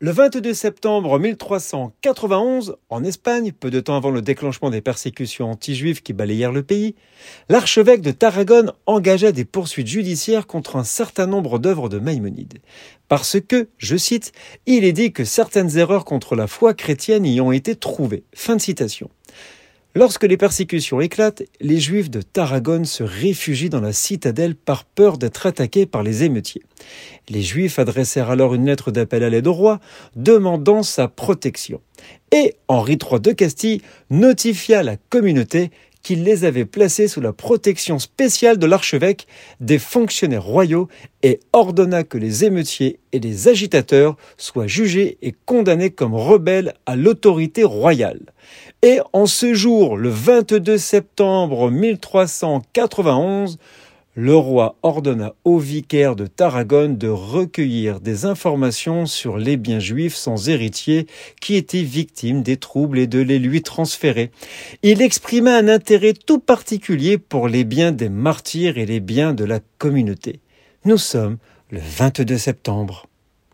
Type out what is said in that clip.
Le 22 septembre 1391, en Espagne, peu de temps avant le déclenchement des persécutions anti-juives qui balayèrent le pays, l'archevêque de Tarragone engagea des poursuites judiciaires contre un certain nombre d'œuvres de Maïmonide. Parce que, je cite, il est dit que certaines erreurs contre la foi chrétienne y ont été trouvées. Fin de citation. Lorsque les persécutions éclatent, les Juifs de Tarragone se réfugient dans la citadelle par peur d'être attaqués par les émeutiers. Les Juifs adressèrent alors une lettre d'appel à l'aide au roi, demandant sa protection. Et Henri III de Castille notifia la communauté qu'il les avait placés sous la protection spéciale de l'archevêque, des fonctionnaires royaux, et ordonna que les émeutiers et les agitateurs soient jugés et condamnés comme rebelles à l'autorité royale. Et en ce jour, le 22 septembre 1391, le roi ordonna au vicaire de Tarragone de recueillir des informations sur les biens juifs sans héritier qui étaient victimes des troubles et de les lui transférer. Il exprima un intérêt tout particulier pour les biens des martyrs et les biens de la communauté. Nous sommes le 22 septembre.